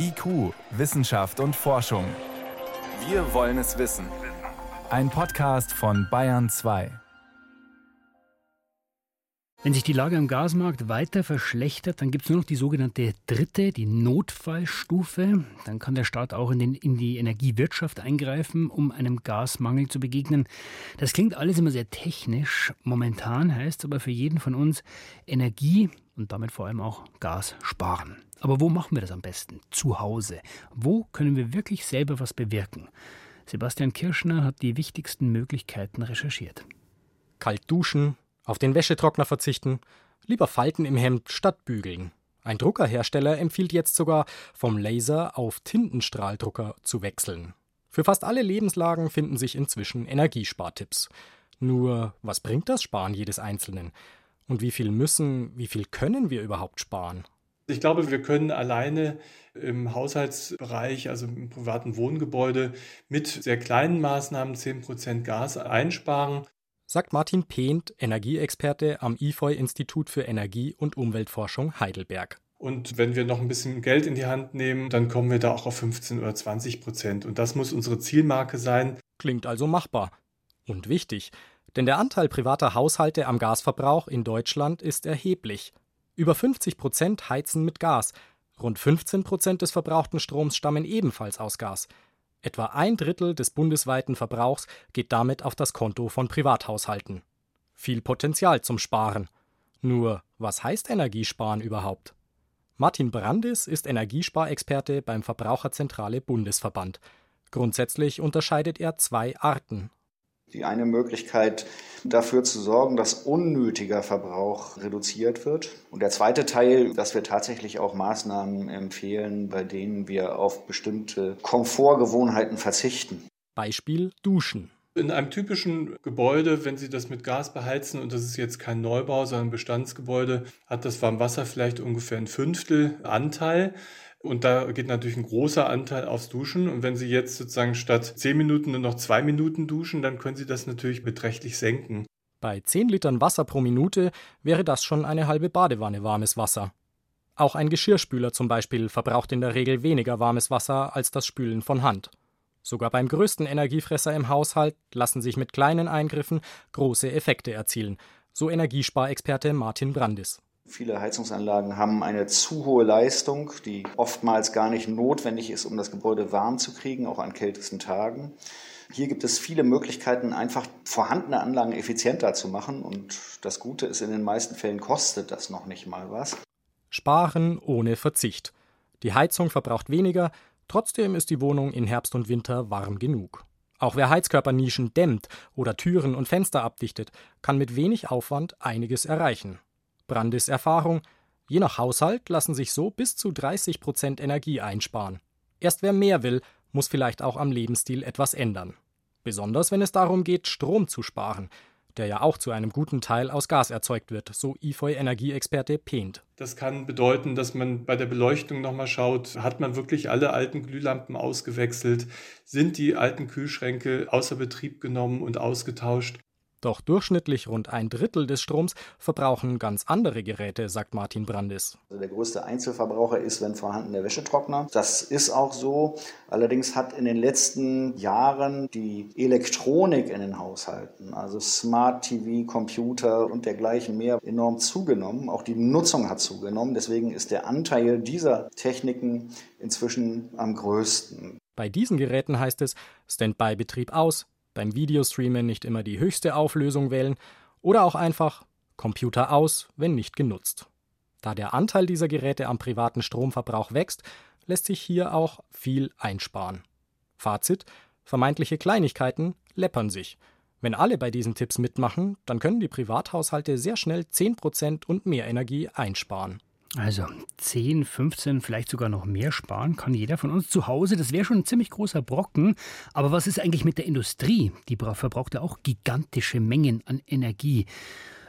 IQ, Wissenschaft und Forschung. Wir wollen es wissen. Ein Podcast von Bayern 2. Wenn sich die Lage am Gasmarkt weiter verschlechtert, dann gibt es nur noch die sogenannte dritte, die Notfallstufe. Dann kann der Staat auch in, den, in, die Energiewirtschaft eingreifen, um einem Gasmangel zu begegnen. Das klingt alles immer sehr technisch. Momentan heißt es aber für jeden von uns Energie und damit vor allem auch Gas sparen. Aber wo machen wir das am besten? Zu Hause. Wo können wir wirklich selber was bewirken? Sebastian Kirschner hat die wichtigsten Möglichkeiten recherchiert. Kalt duschen, auf den Wäschetrockner verzichten, lieber Falten im Hemd statt bügeln. Ein Druckerhersteller empfiehlt jetzt sogar, vom Laser auf Tintenstrahldrucker zu wechseln. Für fast alle Lebenslagen finden sich inzwischen Energiespartipps. Nur, was bringt das Sparen jedes Einzelnen? Und wie viel müssen, wie viel können wir überhaupt sparen? Ich glaube, wir können alleine im Haushaltsbereich, also im privaten Wohngebäude, mit sehr kleinen Maßnahmen 10% Gas einsparen. Sagt Martin Pehnt, Energieexperte am IFOI-Institut für Energie- und Umweltforschung Heidelberg. Und wenn wir noch ein bisschen Geld in die Hand nehmen, dann kommen wir da auch auf 15 oder 20 Prozent. Und das muss unsere Zielmarke sein. Klingt also machbar. Und wichtig, denn der Anteil privater Haushalte am Gasverbrauch in Deutschland ist erheblich. Über 50 Prozent heizen mit Gas. Rund 15 Prozent des verbrauchten Stroms stammen ebenfalls aus Gas. Etwa ein Drittel des bundesweiten Verbrauchs geht damit auf das Konto von Privathaushalten. Viel Potenzial zum Sparen. Nur, was heißt Energiesparen überhaupt? Martin Brandis ist Energiesparexperte beim Verbraucherzentrale Bundesverband. Grundsätzlich unterscheidet er zwei Arten die eine Möglichkeit, dafür zu sorgen, dass unnötiger Verbrauch reduziert wird. Und der zweite Teil, dass wir tatsächlich auch Maßnahmen empfehlen, bei denen wir auf bestimmte Komfortgewohnheiten verzichten. Beispiel Duschen. In einem typischen Gebäude, wenn Sie das mit Gas beheizen, und das ist jetzt kein Neubau, sondern ein Bestandsgebäude, hat das Warmwasser vielleicht ungefähr ein Fünftel Anteil. Und da geht natürlich ein großer Anteil aufs Duschen. Und wenn Sie jetzt sozusagen statt zehn Minuten nur noch zwei Minuten duschen, dann können Sie das natürlich beträchtlich senken. Bei 10 Litern Wasser pro Minute wäre das schon eine halbe Badewanne warmes Wasser. Auch ein Geschirrspüler zum Beispiel verbraucht in der Regel weniger warmes Wasser als das Spülen von Hand. Sogar beim größten Energiefresser im Haushalt lassen sich mit kleinen Eingriffen große Effekte erzielen, so Energiesparexperte Martin Brandis. Viele Heizungsanlagen haben eine zu hohe Leistung, die oftmals gar nicht notwendig ist, um das Gebäude warm zu kriegen, auch an kältesten Tagen. Hier gibt es viele Möglichkeiten, einfach vorhandene Anlagen effizienter zu machen. Und das Gute ist, in den meisten Fällen kostet das noch nicht mal was. Sparen ohne Verzicht. Die Heizung verbraucht weniger, trotzdem ist die Wohnung in Herbst und Winter warm genug. Auch wer Heizkörpernischen dämmt oder Türen und Fenster abdichtet, kann mit wenig Aufwand einiges erreichen. Brandis Erfahrung, je nach Haushalt lassen sich so bis zu 30 Prozent Energie einsparen. Erst wer mehr will, muss vielleicht auch am Lebensstil etwas ändern. Besonders wenn es darum geht, Strom zu sparen, der ja auch zu einem guten Teil aus Gas erzeugt wird, so IFOI-Energieexperte Pehnt. Das kann bedeuten, dass man bei der Beleuchtung nochmal schaut, hat man wirklich alle alten Glühlampen ausgewechselt, sind die alten Kühlschränke außer Betrieb genommen und ausgetauscht. Doch durchschnittlich rund ein Drittel des Stroms verbrauchen ganz andere Geräte, sagt Martin Brandis. Also der größte Einzelverbraucher ist, wenn vorhanden, der Wäschetrockner. Das ist auch so. Allerdings hat in den letzten Jahren die Elektronik in den Haushalten, also Smart TV, Computer und dergleichen mehr, enorm zugenommen. Auch die Nutzung hat zugenommen. Deswegen ist der Anteil dieser Techniken inzwischen am größten. Bei diesen Geräten heißt es Standby-Betrieb aus, beim Videostreamen nicht immer die höchste Auflösung wählen oder auch einfach Computer aus, wenn nicht genutzt. Da der Anteil dieser Geräte am privaten Stromverbrauch wächst, lässt sich hier auch viel einsparen. Fazit: Vermeintliche Kleinigkeiten läppern sich. Wenn alle bei diesen Tipps mitmachen, dann können die Privathaushalte sehr schnell 10% und mehr Energie einsparen. Also 10, 15, vielleicht sogar noch mehr sparen kann jeder von uns zu Hause. Das wäre schon ein ziemlich großer Brocken. Aber was ist eigentlich mit der Industrie? Die verbraucht ja auch gigantische Mengen an Energie.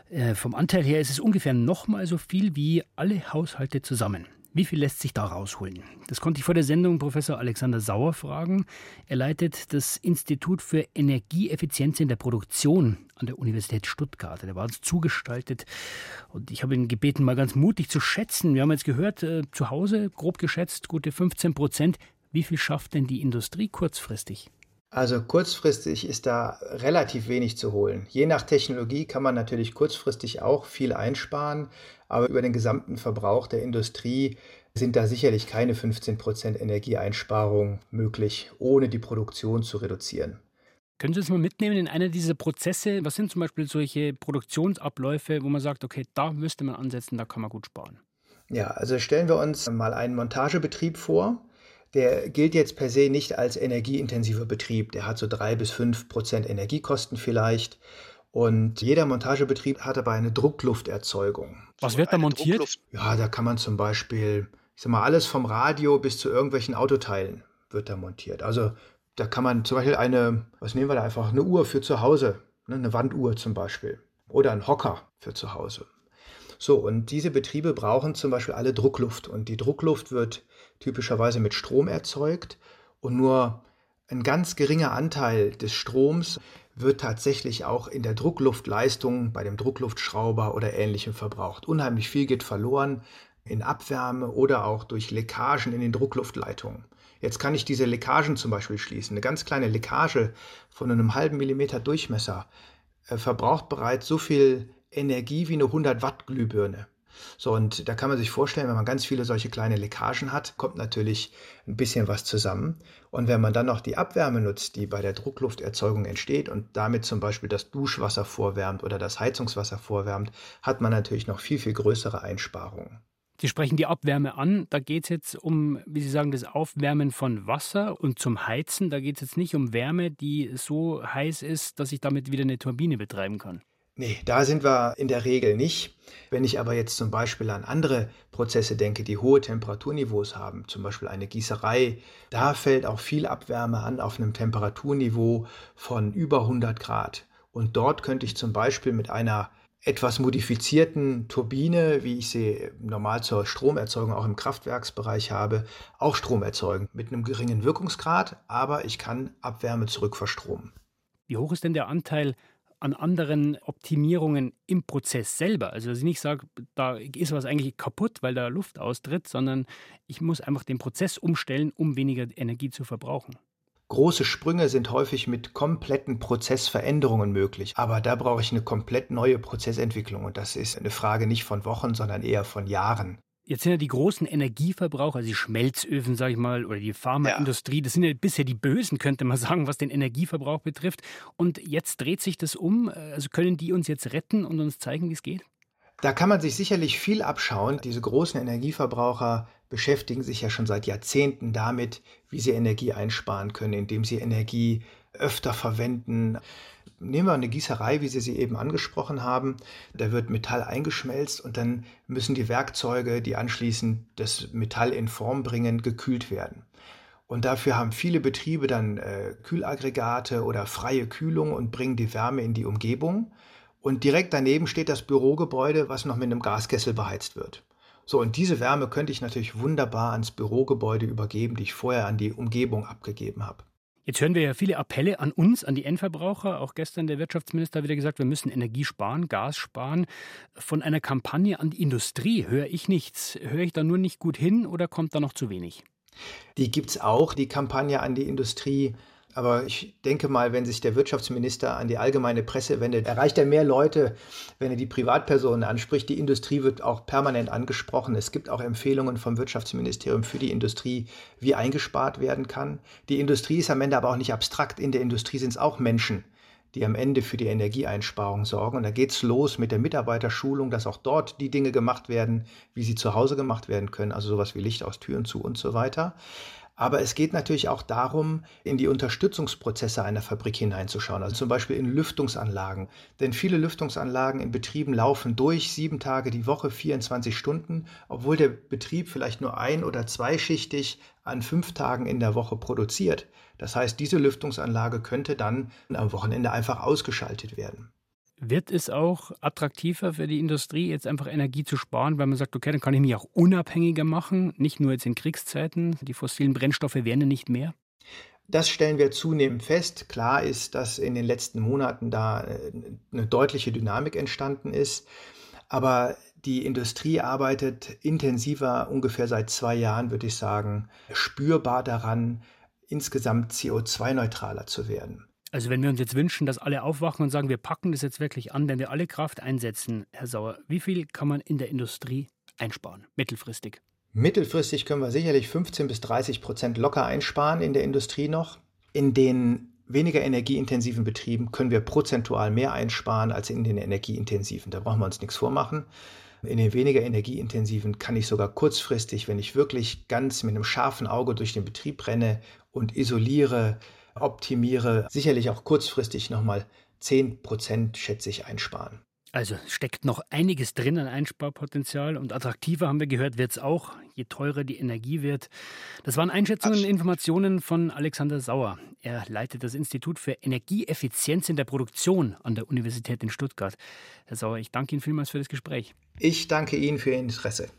Äh, vom Anteil her ist es ungefähr nochmal so viel wie alle Haushalte zusammen. Wie viel lässt sich da rausholen? Das konnte ich vor der Sendung Professor Alexander Sauer fragen. Er leitet das Institut für Energieeffizienz in der Produktion an der Universität Stuttgart. Der war uns zugestaltet und ich habe ihn gebeten, mal ganz mutig zu schätzen. Wir haben jetzt gehört, äh, zu Hause grob geschätzt gute 15 Prozent. Wie viel schafft denn die Industrie kurzfristig? Also kurzfristig ist da relativ wenig zu holen. Je nach Technologie kann man natürlich kurzfristig auch viel einsparen, aber über den gesamten Verbrauch der Industrie sind da sicherlich keine 15% Energieeinsparung möglich, ohne die Produktion zu reduzieren. Können Sie uns mal mitnehmen in einer dieser Prozesse? Was sind zum Beispiel solche Produktionsabläufe, wo man sagt, okay, da müsste man ansetzen, da kann man gut sparen? Ja, also stellen wir uns mal einen Montagebetrieb vor der gilt jetzt per se nicht als energieintensiver Betrieb. Der hat so drei bis fünf Prozent Energiekosten vielleicht. Und jeder Montagebetrieb hat aber eine Drucklufterzeugung. Was wird da montiert? Ja, da kann man zum Beispiel, ich sag mal, alles vom Radio bis zu irgendwelchen Autoteilen wird da montiert. Also da kann man zum Beispiel eine, was nehmen wir da einfach, eine Uhr für zu Hause, ne, eine Wanduhr zum Beispiel. Oder ein Hocker für zu Hause. So, und diese Betriebe brauchen zum Beispiel alle Druckluft. Und die Druckluft wird typischerweise mit Strom erzeugt und nur ein ganz geringer Anteil des Stroms wird tatsächlich auch in der Druckluftleistung bei dem Druckluftschrauber oder ähnlichem verbraucht. Unheimlich viel geht verloren in Abwärme oder auch durch Leckagen in den Druckluftleitungen. Jetzt kann ich diese Leckagen zum Beispiel schließen. Eine ganz kleine Leckage von einem halben Millimeter Durchmesser äh, verbraucht bereits so viel Energie wie eine 100 Watt Glühbirne. So, und da kann man sich vorstellen, wenn man ganz viele solche kleine Leckagen hat, kommt natürlich ein bisschen was zusammen. Und wenn man dann noch die Abwärme nutzt, die bei der Drucklufterzeugung entsteht und damit zum Beispiel das Duschwasser vorwärmt oder das Heizungswasser vorwärmt, hat man natürlich noch viel, viel größere Einsparungen. Sie sprechen die Abwärme an. Da geht es jetzt um, wie Sie sagen, das Aufwärmen von Wasser und zum Heizen. Da geht es jetzt nicht um Wärme, die so heiß ist, dass ich damit wieder eine Turbine betreiben kann. Nee, da sind wir in der Regel nicht. Wenn ich aber jetzt zum Beispiel an andere Prozesse denke, die hohe Temperaturniveaus haben, zum Beispiel eine Gießerei, da fällt auch viel Abwärme an auf einem Temperaturniveau von über 100 Grad. Und dort könnte ich zum Beispiel mit einer etwas modifizierten Turbine, wie ich sie normal zur Stromerzeugung auch im Kraftwerksbereich habe, auch Strom erzeugen. Mit einem geringen Wirkungsgrad, aber ich kann Abwärme zurückverstromen. Wie hoch ist denn der Anteil an anderen Optimierungen im Prozess selber. Also, dass ich nicht sage, da ist was eigentlich kaputt, weil da Luft austritt, sondern ich muss einfach den Prozess umstellen, um weniger Energie zu verbrauchen. Große Sprünge sind häufig mit kompletten Prozessveränderungen möglich, aber da brauche ich eine komplett neue Prozessentwicklung und das ist eine Frage nicht von Wochen, sondern eher von Jahren. Jetzt sind ja die großen Energieverbraucher, also die Schmelzöfen, sage ich mal, oder die Pharmaindustrie, ja. das sind ja bisher die Bösen, könnte man sagen, was den Energieverbrauch betrifft. Und jetzt dreht sich das um. Also können die uns jetzt retten und uns zeigen, wie es geht? Da kann man sich sicherlich viel abschauen. Diese großen Energieverbraucher beschäftigen sich ja schon seit Jahrzehnten damit, wie sie Energie einsparen können, indem sie Energie öfter verwenden. Nehmen wir eine Gießerei, wie Sie sie eben angesprochen haben. Da wird Metall eingeschmelzt und dann müssen die Werkzeuge, die anschließend das Metall in Form bringen, gekühlt werden. Und dafür haben viele Betriebe dann äh, Kühlaggregate oder freie Kühlung und bringen die Wärme in die Umgebung. Und direkt daneben steht das Bürogebäude, was noch mit einem Gaskessel beheizt wird. So, und diese Wärme könnte ich natürlich wunderbar ans Bürogebäude übergeben, die ich vorher an die Umgebung abgegeben habe. Jetzt hören wir ja viele Appelle an uns, an die Endverbraucher. Auch gestern der Wirtschaftsminister wieder gesagt, wir müssen Energie sparen, Gas sparen. Von einer Kampagne an die Industrie höre ich nichts. Höre ich da nur nicht gut hin oder kommt da noch zu wenig? Die gibt es auch, die Kampagne an die Industrie. Aber ich denke mal, wenn sich der Wirtschaftsminister an die allgemeine Presse wendet, erreicht er mehr Leute, wenn er die Privatpersonen anspricht. Die Industrie wird auch permanent angesprochen. Es gibt auch Empfehlungen vom Wirtschaftsministerium für die Industrie, wie eingespart werden kann. Die Industrie ist am Ende aber auch nicht abstrakt. In der Industrie sind es auch Menschen, die am Ende für die Energieeinsparung sorgen. Und da geht es los mit der Mitarbeiterschulung, dass auch dort die Dinge gemacht werden, wie sie zu Hause gemacht werden können, also sowas wie Licht aus Türen zu und so weiter. Aber es geht natürlich auch darum, in die Unterstützungsprozesse einer Fabrik hineinzuschauen, also zum Beispiel in Lüftungsanlagen. Denn viele Lüftungsanlagen in Betrieben laufen durch sieben Tage die Woche, 24 Stunden, obwohl der Betrieb vielleicht nur ein- oder zweischichtig an fünf Tagen in der Woche produziert. Das heißt, diese Lüftungsanlage könnte dann am Wochenende einfach ausgeschaltet werden. Wird es auch attraktiver für die Industrie, jetzt einfach Energie zu sparen, weil man sagt, okay, dann kann ich mich auch unabhängiger machen, nicht nur jetzt in Kriegszeiten. Die fossilen Brennstoffe werden ja nicht mehr. Das stellen wir zunehmend fest. Klar ist, dass in den letzten Monaten da äh, eine deutliche Dynamik entstanden ist. Aber die Industrie arbeitet intensiver, ungefähr seit zwei Jahren, würde ich sagen, spürbar daran, insgesamt CO2-neutraler zu werden. Also wenn wir uns jetzt wünschen, dass alle aufwachen und sagen, wir packen das jetzt wirklich an, wenn wir alle Kraft einsetzen, Herr Sauer, wie viel kann man in der Industrie einsparen, mittelfristig? Mittelfristig können wir sicherlich 15 bis 30 Prozent locker einsparen in der Industrie noch. In den weniger energieintensiven Betrieben können wir prozentual mehr einsparen als in den energieintensiven. Da brauchen wir uns nichts vormachen. In den weniger energieintensiven kann ich sogar kurzfristig, wenn ich wirklich ganz mit einem scharfen Auge durch den Betrieb renne und isoliere, optimiere, sicherlich auch kurzfristig nochmal 10 Prozent, schätze ich, einsparen. Also steckt noch einiges drin an Einsparpotenzial und attraktiver haben wir gehört, wird es auch, je teurer die Energie wird. Das waren Einschätzungen und Informationen von Alexander Sauer. Er leitet das Institut für Energieeffizienz in der Produktion an der Universität in Stuttgart. Herr Sauer, ich danke Ihnen vielmals für das Gespräch. Ich danke Ihnen für Ihr Interesse.